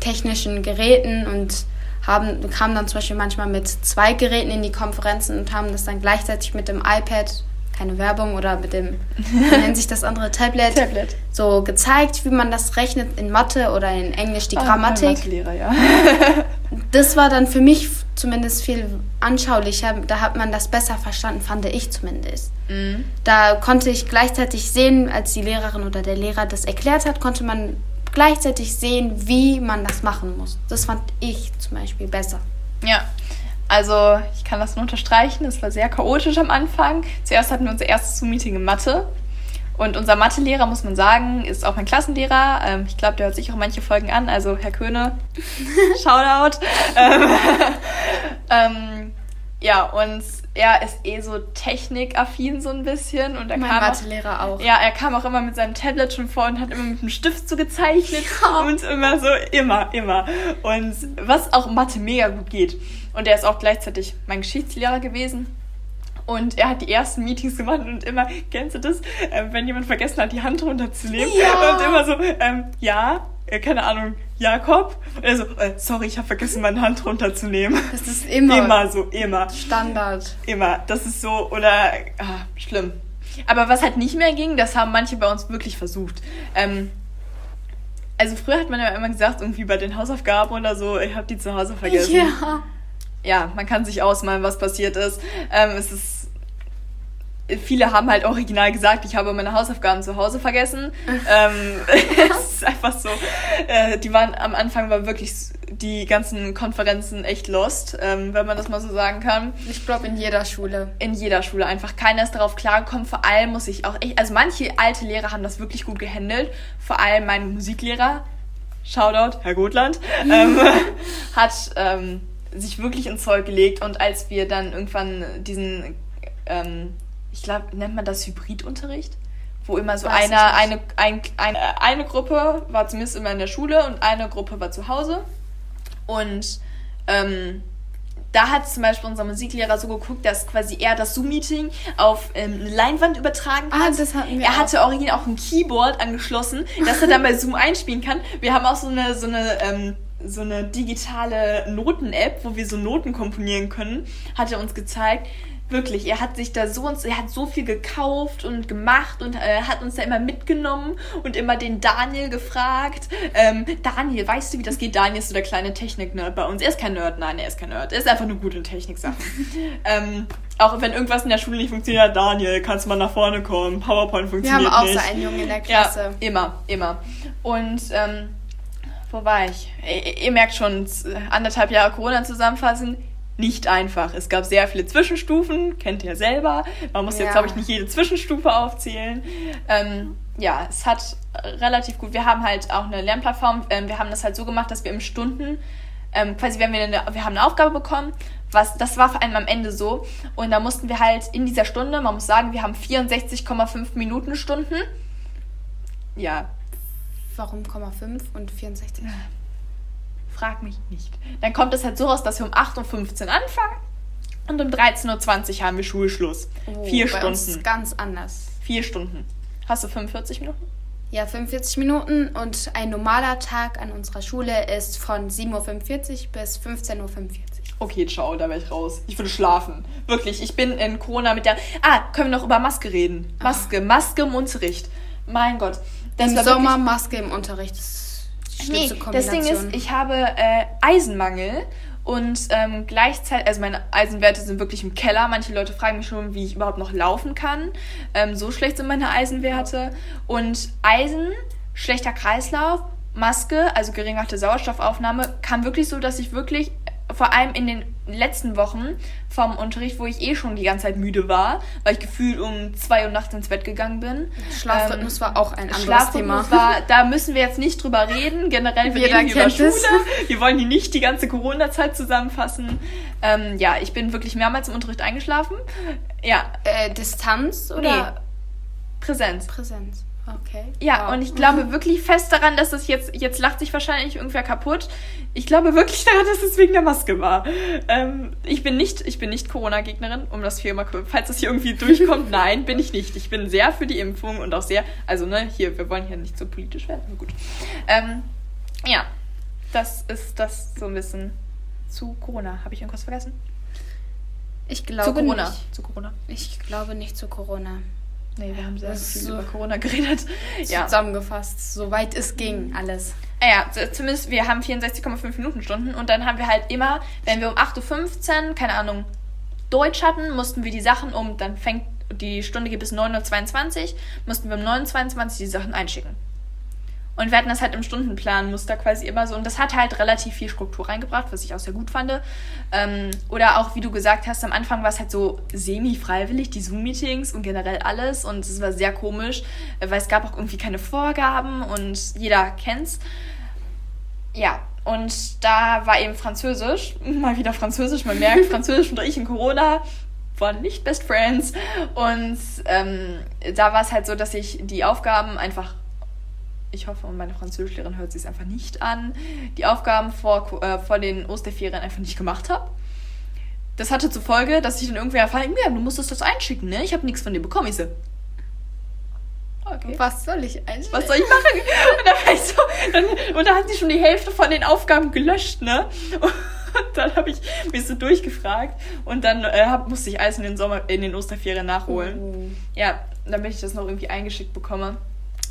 technischen Geräten und haben, kamen dann zum Beispiel manchmal mit zwei Geräten in die Konferenzen und haben das dann gleichzeitig mit dem iPad, keine Werbung, oder mit dem, wie [LAUGHS] nennt sich das andere, Tablet, Tablet, so gezeigt, wie man das rechnet in Mathe oder in Englisch die oh, Grammatik. Ja. [LAUGHS] das war dann für mich zumindest viel anschaulicher. Da hat man das besser verstanden, fand ich zumindest. Mhm. Da konnte ich gleichzeitig sehen, als die Lehrerin oder der Lehrer das erklärt hat, konnte man gleichzeitig sehen, wie man das machen muss. Das fand ich zum Beispiel besser. Ja, also ich kann das nur unterstreichen. Es war sehr chaotisch am Anfang. Zuerst hatten wir unser erstes Zoom-Meeting in Mathe. Und unser Mathelehrer, muss man sagen, ist auch mein Klassenlehrer. Ähm, ich glaube, der hört sich auch manche Folgen an. Also Herr Köhne, [LAUGHS] Shoutout. ähm, [LAUGHS] ähm, ja, und er ist eh so technikaffin so ein bisschen und er mein kam Mathelehrer auch, auch. Ja, er kam auch immer mit seinem Tablet schon vor und hat immer mit einem Stift so gezeichnet [LAUGHS] ja. und immer so immer immer und was auch Mathe mega gut geht und er ist auch gleichzeitig mein Geschichtslehrer gewesen. Und er hat die ersten Meetings gemacht und immer, kennst du das, ähm, wenn jemand vergessen hat, die Hand runterzunehmen? Ja. Und immer so, ähm, ja, äh, keine Ahnung, Jakob. Und er so, äh, sorry, ich habe vergessen, meine Hand runterzunehmen. Das ist immer. Immer so, immer. Standard. Immer. Das ist so, oder, ah, schlimm. Aber was halt nicht mehr ging, das haben manche bei uns wirklich versucht. Ähm, also früher hat man ja immer gesagt, irgendwie bei den Hausaufgaben oder so, ich habe die zu Hause vergessen. Ja. Ja, man kann sich ausmalen, was passiert ist. Ähm, es ist viele haben halt original gesagt, ich habe meine Hausaufgaben zu Hause vergessen. ähm, [LAUGHS] es ist einfach so. Äh, die waren am Anfang war wirklich die ganzen Konferenzen echt lost, ähm, wenn man das mal so sagen kann. Ich glaube in jeder Schule. In jeder Schule einfach. Keiner ist darauf klargekommen. Vor allem muss ich auch echt, also manche alte Lehrer haben das wirklich gut gehandelt. Vor allem mein Musiklehrer, Shoutout, Herr Gotland, [LAUGHS] ähm, [LAUGHS] hat ähm, sich wirklich ins Zeug gelegt und als wir dann irgendwann diesen ähm, ich glaube, nennt man das Hybridunterricht? Wo immer so eine, eine, ein, eine, eine Gruppe war zumindest immer in der Schule und eine Gruppe war zu Hause. Und ähm, da hat zum Beispiel unser Musiklehrer so geguckt, dass quasi er das Zoom-Meeting auf ähm, Leinwand übertragen hat. Ah, das hatten wir er hatte original auch ein Keyboard angeschlossen, dass er dann bei Zoom einspielen kann. Wir haben auch so eine, so eine, ähm, so eine digitale Noten-App, wo wir so Noten komponieren können, hat er uns gezeigt. Wirklich, er hat sich da so und er hat so viel gekauft und gemacht und äh, hat uns da immer mitgenommen und immer den Daniel gefragt. Ähm, Daniel, weißt du, wie das geht? Daniel ist so der kleine Technik-Nerd bei uns. Er ist kein Nerd, nein, er ist kein Nerd. Er ist einfach nur gut in Techniksachen. [LAUGHS] ähm, auch wenn irgendwas in der Schule nicht funktioniert, Daniel, kannst du mal nach vorne kommen. PowerPoint funktioniert nicht. Wir haben auch nicht. so einen Jungen in der Klasse. Ja, immer, immer. Und ähm, wo war ich? Ihr, ihr merkt schon, anderthalb Jahre Corona zusammenfassen nicht einfach. Es gab sehr viele Zwischenstufen, kennt ihr selber. Man muss ja. jetzt, glaube ich, nicht jede Zwischenstufe aufzählen. Ähm, ja, es hat relativ gut. Wir haben halt auch eine Lernplattform. Ähm, wir haben das halt so gemacht, dass wir im Stunden, ähm, quasi, wenn wir eine, wir haben eine Aufgabe bekommen was, das war vor allem am Ende so. Und da mussten wir halt in dieser Stunde, man muss sagen, wir haben 64,5 Minuten Stunden. Ja. Warum 0,5 und 64? Frag mich nicht. Dann kommt es halt so raus, dass wir um 8.15 Uhr anfangen und um 13.20 Uhr haben wir Schulschluss. Oh, Vier bei Stunden. Uns ganz anders. Vier Stunden. Hast du 45 Minuten? Ja, 45 Minuten und ein normaler Tag an unserer Schule ist von 7.45 Uhr bis 15.45 Uhr. Okay, ciao, da wäre ich raus. Ich würde schlafen. Wirklich, ich bin in Corona mit der. Ah, können wir noch über Maske reden? Maske, Maske im Unterricht. Mein Gott. Im war Sommer wirklich- Maske im Unterricht. Das ist Nee, das Ding ist, ich habe äh, Eisenmangel und ähm, gleichzeitig, also meine Eisenwerte sind wirklich im Keller. Manche Leute fragen mich schon, wie ich überhaupt noch laufen kann. Ähm, so schlecht sind meine Eisenwerte. Und Eisen, schlechter Kreislauf, Maske, also geringerte Sauerstoffaufnahme, kam wirklich so, dass ich wirklich vor allem in den letzten Wochen vom Unterricht, wo ich eh schon die ganze Zeit müde war, weil ich gefühlt um zwei Uhr nachts ins Bett gegangen bin. Schlafrhythmus war auch ein anderes Schlafrhythmus Thema. war, da müssen wir jetzt nicht drüber reden. Generell, wir Jeder reden über Schule. es. Wir wollen hier nicht die ganze Corona-Zeit zusammenfassen. Ähm, ja, ich bin wirklich mehrmals im Unterricht eingeschlafen. Ja, Äh, Distanz oder Präsenz. Präsenz? Okay. Ja, Wow. und ich glaube [LAUGHS] wirklich fest daran, dass es jetzt, jetzt lacht sich wahrscheinlich irgendwer kaputt. Ich glaube wirklich [LAUGHS] daran, dass es wegen der Maske war. Ähm, ich bin nicht, ich bin nicht Corona-Gegnerin, um das hier mal, falls das hier irgendwie [LAUGHS] durchkommt. Nein, bin ich nicht. Ich bin sehr für die Impfung und auch sehr, also ne, hier, wir wollen hier nicht so politisch werden, aber gut. Ähm, ja, das ist das so ein bisschen zu Corona. Habe ich irgendwas vergessen? Ich glaube zu Corona. nicht. Zu Corona. Ich glaube nicht zu Corona. Nee, wir haben sehr Das viel so- über Corona geredet. [LAUGHS] Ja. Zusammengefasst, soweit es ging, alles. Ah Ja, z- zumindest wir haben 64,5 Minuten Stunden und dann haben wir halt immer, wenn wir um 8.15 Uhr, keine Ahnung, Deutsch hatten, mussten wir die Sachen um, dann fängt die Stunde geht bis 9.22 Uhr, mussten wir um 9.22 Uhr die Sachen einschicken. Und wir hatten das halt im Stundenplanmuster quasi immer so. Und das hat halt relativ viel Struktur reingebracht, was ich auch sehr gut fand. Ähm, oder auch, wie du gesagt hast, am Anfang war es halt so semi-freiwillig, die Zoom-Meetings und generell alles. Und es war sehr komisch, weil es gab auch irgendwie keine Vorgaben und jeder kennt's. Ja, und da war eben Französisch, [LAUGHS] mal wieder Französisch, man merkt, [LAUGHS] Französisch und ich in Corona waren nicht Best Friends. Und ähm, da war es halt so, dass ich die Aufgaben einfach, ich hoffe, meine Französischlehrerin hört sich es einfach nicht an, die Aufgaben vor, äh, vor den Osterferien einfach nicht gemacht habe. Das hatte zur Folge, dass ich dann irgendwie erfahren, ja, du musstest das einschicken, ne? Ich habe nichts von dir bekommen. Ich so, okay. Was soll ich eigentlich? Was soll ich machen? Und dann war ich so, dann, und da hat sie schon die Hälfte von den Aufgaben gelöscht, ne? Und dann habe ich mich so durchgefragt und dann äh, hab, musste ich alles in den Sommer, in den Osterferien nachholen. Oh. Ja, damit ich das noch irgendwie eingeschickt bekomme.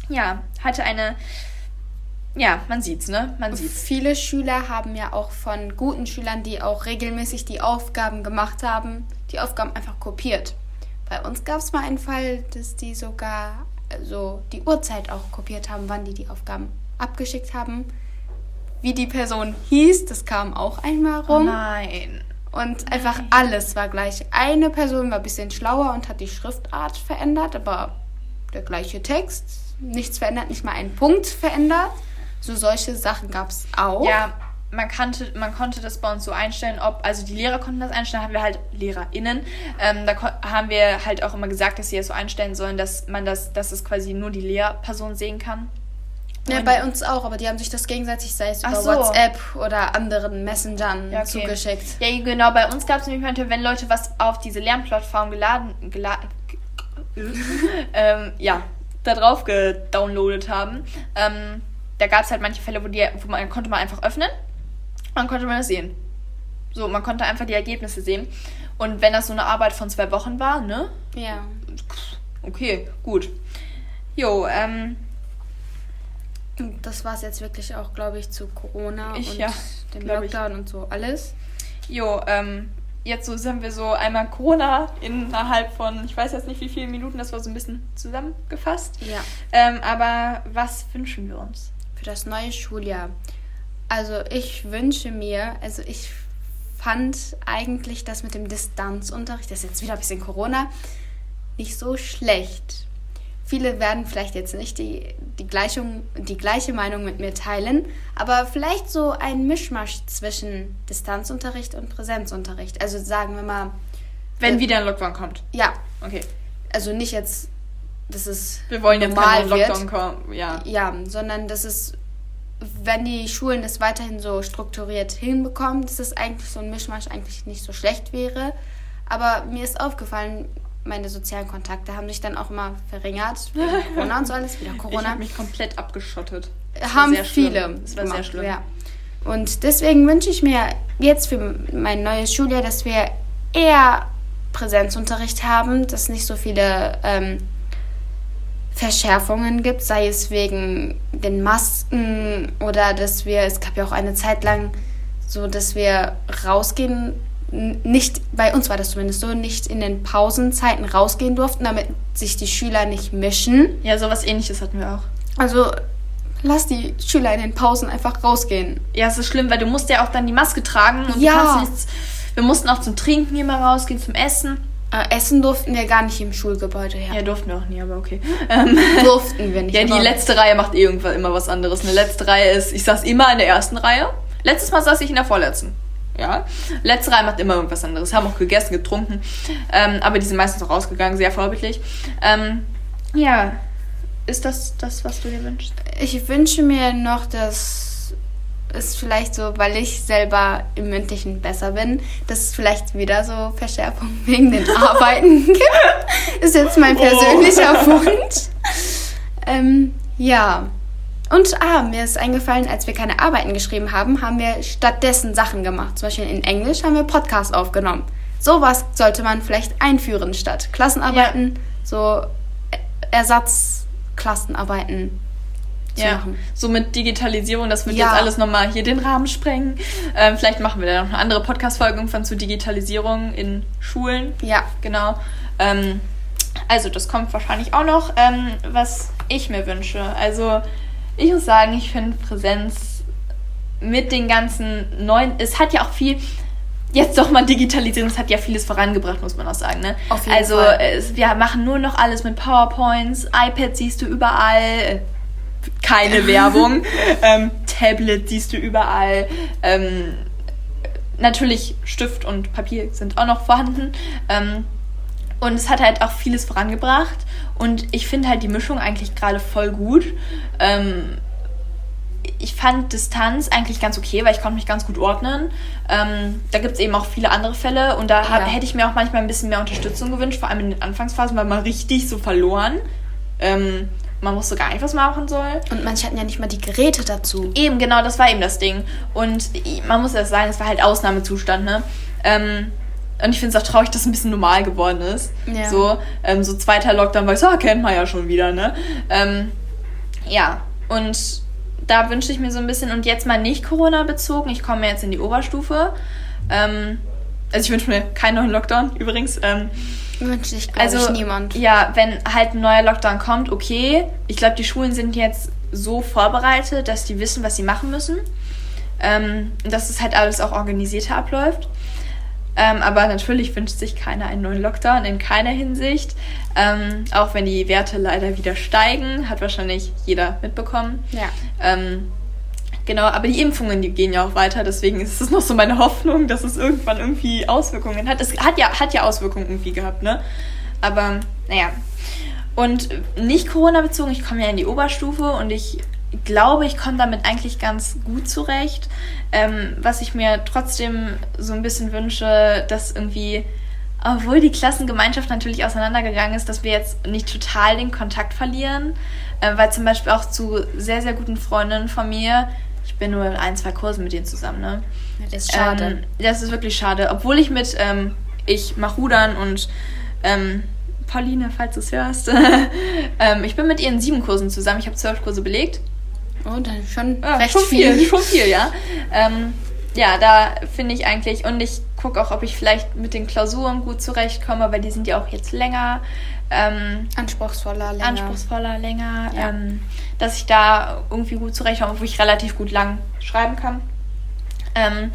Ja, hatte eine, ja, man sieht's, ne? Man sieht's. Viele Schüler haben ja auch von guten Schülern, die auch regelmäßig die Aufgaben gemacht haben, die Aufgaben einfach kopiert. Bei uns gab es mal einen Fall, dass die sogar so die Uhrzeit auch kopiert haben, wann die die Aufgaben abgeschickt haben. Wie die Person hieß, das kam auch einmal Oh rum. nein. Und einfach alles war gleich. Eine Person war ein bisschen schlauer und hat die Schriftart verändert, aber der gleiche Text, nichts verändert, nicht mal einen Punkt verändert. So solche Sachen gab es auch. Ja, man, kannte, man konnte das bei uns so einstellen, ob, also die Lehrer konnten das einstellen, haben wir halt LehrerInnen. Ähm, da haben wir halt auch immer gesagt, dass sie das so einstellen sollen, dass man das, dass es quasi nur die Lehrperson sehen kann. Ja, bei uns auch, aber die haben sich das gegenseitig, sei es Ach über so. WhatsApp oder anderen Messengern Ja, okay. zugeschickt. Ja, genau, bei uns gab es nämlich manchmal, wenn Leute was auf diese Lernplattform geladen, gela [LAUGHS] ähm, ja, da drauf gedownloadet haben, ähm, da gab es halt manche Fälle, wo, die, wo man konnte man einfach öffnen, dann konnte man das sehen. So, man konnte einfach die Ergebnisse sehen. Und wenn das so eine Arbeit von zwei Wochen war, ne? Ja. Okay, gut. Jo, ähm, Und das war es jetzt wirklich auch, glaube ich, zu Corona Ich- und ja, dem glaub ich. Lockdown und so alles. Jo, ähm, jetzt so sind wir so einmal Corona innerhalb von, ich weiß jetzt nicht wie viele Minuten, das war so ein bisschen zusammengefasst. Ja. Ähm, aber was wünschen wir uns? Für das neue Schuljahr. Also ich wünsche mir, also ich fand eigentlich das mit dem Distanzunterricht, das ist jetzt wieder ein bisschen Corona, nicht so schlecht. Viele werden vielleicht jetzt nicht die, die, Gleichung, die gleiche Meinung mit mir teilen, aber vielleicht so ein Mischmasch zwischen Distanzunterricht und Präsenzunterricht. Also sagen wir mal. Wenn äh, wieder ein Lockdown kommt. Ja. Okay. Also nicht jetzt, dass es. Wir wollen jetzt keinen Lockdown kommen, ja. Ja, sondern dass es wenn die Schulen das weiterhin so strukturiert hinbekommen, dass das eigentlich so ein Mischmasch eigentlich nicht so schlecht wäre. Aber mir ist aufgefallen, meine sozialen Kontakte haben sich dann auch immer verringert. [LAUGHS] Wegen Corona und so alles, wieder Corona. Ich habe mich komplett abgeschottet. Das haben viele. Das war gemacht, sehr schlimm. Ja. Und deswegen wünsche ich mir jetzt für mein neues Schuljahr, dass wir eher Präsenzunterricht haben, dass nicht so viele ähm, Verschärfungen gibt, sei es wegen den Masken oder dass wir, es gab ja auch eine Zeit lang so, dass wir rausgehen, nicht, bei uns war das zumindest so, nicht in den Pausenzeiten rausgehen durften, damit sich die Schüler nicht mischen. Ja, sowas ähnliches hatten wir auch. Also lass die Schüler in den Pausen einfach rausgehen. Ja, es ist schlimm, weil du musst ja auch dann die Maske tragen und ja. Nichts, wir mussten auch zum Trinken immer rausgehen, zum Essen. Äh, essen durften wir gar nicht im Schulgebäude her. Ja, durften wir auch nie, aber okay. [LAUGHS] Ähm, durften wir nicht. Ja, die letzte Reihe macht eh irgendwann immer was anderes. Eine letzte Reihe ist, ich saß immer in der ersten Reihe. Letztes Mal saß ich in der vorletzten. Ja. Letzte Reihe macht immer irgendwas anderes. Haben auch gegessen, getrunken. Ähm, aber die sind meistens auch rausgegangen, sehr vorbildlich. Ähm, ja. Ist das das, was du dir wünschst? Ich wünsche mir noch, dass ist vielleicht so, weil ich selber im Mündlichen besser bin, dass es vielleicht wieder so Verschärfungen wegen den [LAUGHS] Arbeiten gibt. Ist jetzt mein oh. persönlicher oh. [LAUGHS] Wunsch. Ähm, ja. Und ah, mir ist eingefallen, als wir keine Arbeiten geschrieben haben, haben wir stattdessen Sachen gemacht. Zum Beispiel in Englisch haben wir Podcast aufgenommen. Sowas sollte man vielleicht einführen statt Klassenarbeiten, ja. so Ersatzklassenarbeiten ja. machen. So mit Digitalisierung, das wird ja. jetzt alles nochmal hier den Rahmen sprengen. Ähm, vielleicht machen wir da noch eine andere Podcast-Folge irgendwann zu Digitalisierung in Schulen. Ja. Genau. Ähm, also das kommt wahrscheinlich auch noch, ähm, was ich mir wünsche. Also ich muss sagen, ich finde Präsenz mit den ganzen neuen, es hat ja auch viel, jetzt doch mal Digitalisierung, es hat ja vieles vorangebracht, muss man auch sagen. Ne? Auf jeden also Fall. Es, wir machen nur noch alles mit PowerPoints, iPad siehst du überall, keine [LAUGHS] Werbung. ähm, Tablet siehst du überall. Ähm, natürlich Stift und Papier sind auch noch vorhanden. Ähm, und es hat halt auch vieles vorangebracht. Und ich finde halt die Mischung eigentlich gerade voll gut. Ähm, ich fand Distanz eigentlich ganz okay, weil ich konnte mich ganz gut ordnen. Ähm, da gibt es eben auch viele andere Fälle und da ja. hätte ich mir auch manchmal ein bisschen mehr Unterstützung gewünscht, vor allem in den Anfangsphasen, weil man richtig so verloren. Ähm, man wusste gar nicht, was man machen soll. Und manche hatten ja nicht mal die Geräte dazu. Eben, genau, das war eben das Ding. Und man muss ja sagen, es war halt Ausnahmezustand, ne? Ähm, und ich finde es auch traurig, dass es ein bisschen normal geworden ist. Ja. So, ähm, so zweiter Lockdown, weil ich so, ah, kennt man ja schon wieder, ne? Ähm, ja, und da wünsche ich mir so ein bisschen, und jetzt mal nicht Corona bezogen, ich komme jetzt in die Oberstufe. Ähm, also ich wünsche mir keinen neuen Lockdown übrigens. Ähm, Wünscht sich, also, niemand. Ja, wenn halt ein neuer Lockdown kommt, okay. Ich glaube, die Schulen sind jetzt so vorbereitet, dass die wissen, was sie machen müssen. Ähm, dass es halt alles auch organisierter abläuft. Ähm, aber natürlich wünscht sich keiner einen neuen Lockdown in keiner Hinsicht. Ähm, auch wenn die Werte leider wieder steigen, hat wahrscheinlich jeder mitbekommen. Ja. Ähm, Genau, aber die Impfungen, die gehen ja auch weiter, deswegen ist es noch so meine Hoffnung, dass es irgendwann irgendwie Auswirkungen hat. Es hat ja, hat ja Auswirkungen irgendwie gehabt, ne? Aber, naja. Und nicht Corona-bezogen, ich komme ja in die Oberstufe und ich glaube, ich komme damit eigentlich ganz gut zurecht. Ähm, was ich mir trotzdem so ein bisschen wünsche, dass irgendwie, obwohl die Klassengemeinschaft natürlich auseinandergegangen ist, dass wir jetzt nicht total den Kontakt verlieren. Äh, weil zum Beispiel auch zu sehr, sehr guten Freundinnen von mir bin nur in ein, zwei Kursen mit denen zusammen, ne? das ist schade. Ähm, das ist wirklich schade. Obwohl ich mit, ähm, ich mach Rudern und ähm, Pauline, falls du es hörst, [LAUGHS] ähm, ich bin mit ihr in sieben Kursen zusammen. Ich habe zwölf Kurse belegt. Oh, dann schon ja, recht schon viel. viel. Schon viel, ja. Ähm, ja, da finde ich eigentlich, und ich gucke auch, ob ich vielleicht mit den Klausuren gut zurechtkomme, weil die sind ja auch jetzt länger. Ähm, anspruchsvoller, länger. Anspruchsvoller, länger. Ja. Ähm, dass ich da irgendwie gut zurechtkomme, wo ich relativ gut lang schreiben kann. Ähm,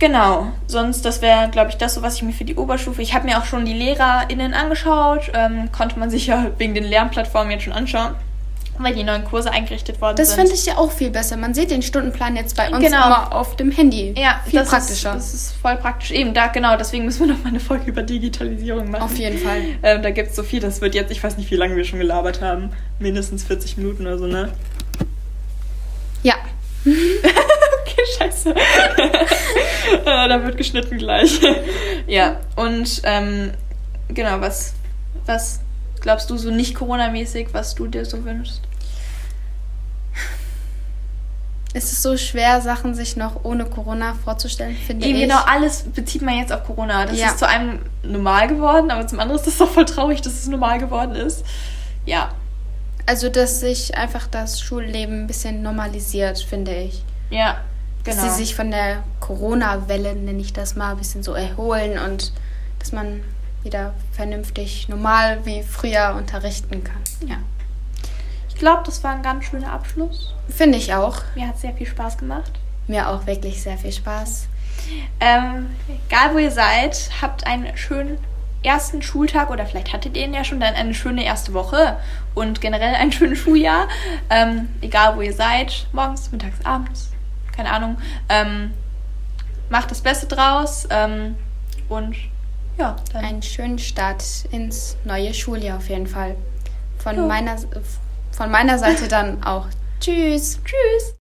Genau, sonst, das wäre, glaube ich, das so, was ich mir für die Oberstufe. Ich habe mir auch schon die LehrerInnen angeschaut, ähm, konnte man sich ja wegen den Lernplattformen jetzt schon anschauen, weil die neuen Kurse eingerichtet worden Das sind. finde ich ja auch viel besser. Man sieht den Stundenplan jetzt bei uns Genau. immer auf dem Handy. ja, viel das praktischer. Ist, das ist voll praktisch. Eben, da, genau, deswegen müssen wir noch mal eine Folge über Digitalisierung machen. Auf jeden Fall. Ähm, da gibt es so viel, das wird jetzt, ich weiß nicht, wie lange wir schon gelabert haben. Mindestens 40 Minuten oder so, ne? Ja. [LAUGHS] Okay, scheiße. [LAUGHS] äh, da wird geschnitten gleich. [LAUGHS] ja, und ähm, genau, was, was glaubst du so nicht Corona-mäßig, was du dir so wünschst? Es ist so schwer, Sachen sich noch ohne Corona vorzustellen, finde Eben ich. genau, alles bezieht man jetzt auf Corona. Das Ja. ist zu einem normal geworden, aber zum anderen ist das doch voll traurig, dass es normal geworden ist. Ja, Also, dass sich einfach das Schulleben ein bisschen normalisiert, finde ich. ja, genau. Dass sie sich von der Corona-Welle, nenne ich das mal, ein bisschen so erholen und dass man wieder vernünftig normal wie früher unterrichten kann. Ja. Ich glaube, das war ein ganz schöner Abschluss. Finde ich auch. Mir hat sehr viel Spaß gemacht. Mir auch wirklich sehr viel Spaß. Ähm, egal wo ihr seid, habt einen schönen ersten Schultag oder vielleicht hattet ihr ihn ja schon dann eine schöne erste Woche und generell ein schönes Schuljahr. Ähm, egal wo ihr seid, morgens, mittags, abends, keine Ahnung. Ähm, macht das Beste draus ähm, und ja, dann Einen schönen Start ins neue Schuljahr auf jeden Fall. Von, Jo. meiner, von meiner Seite dann auch. Tschüss. tschüss.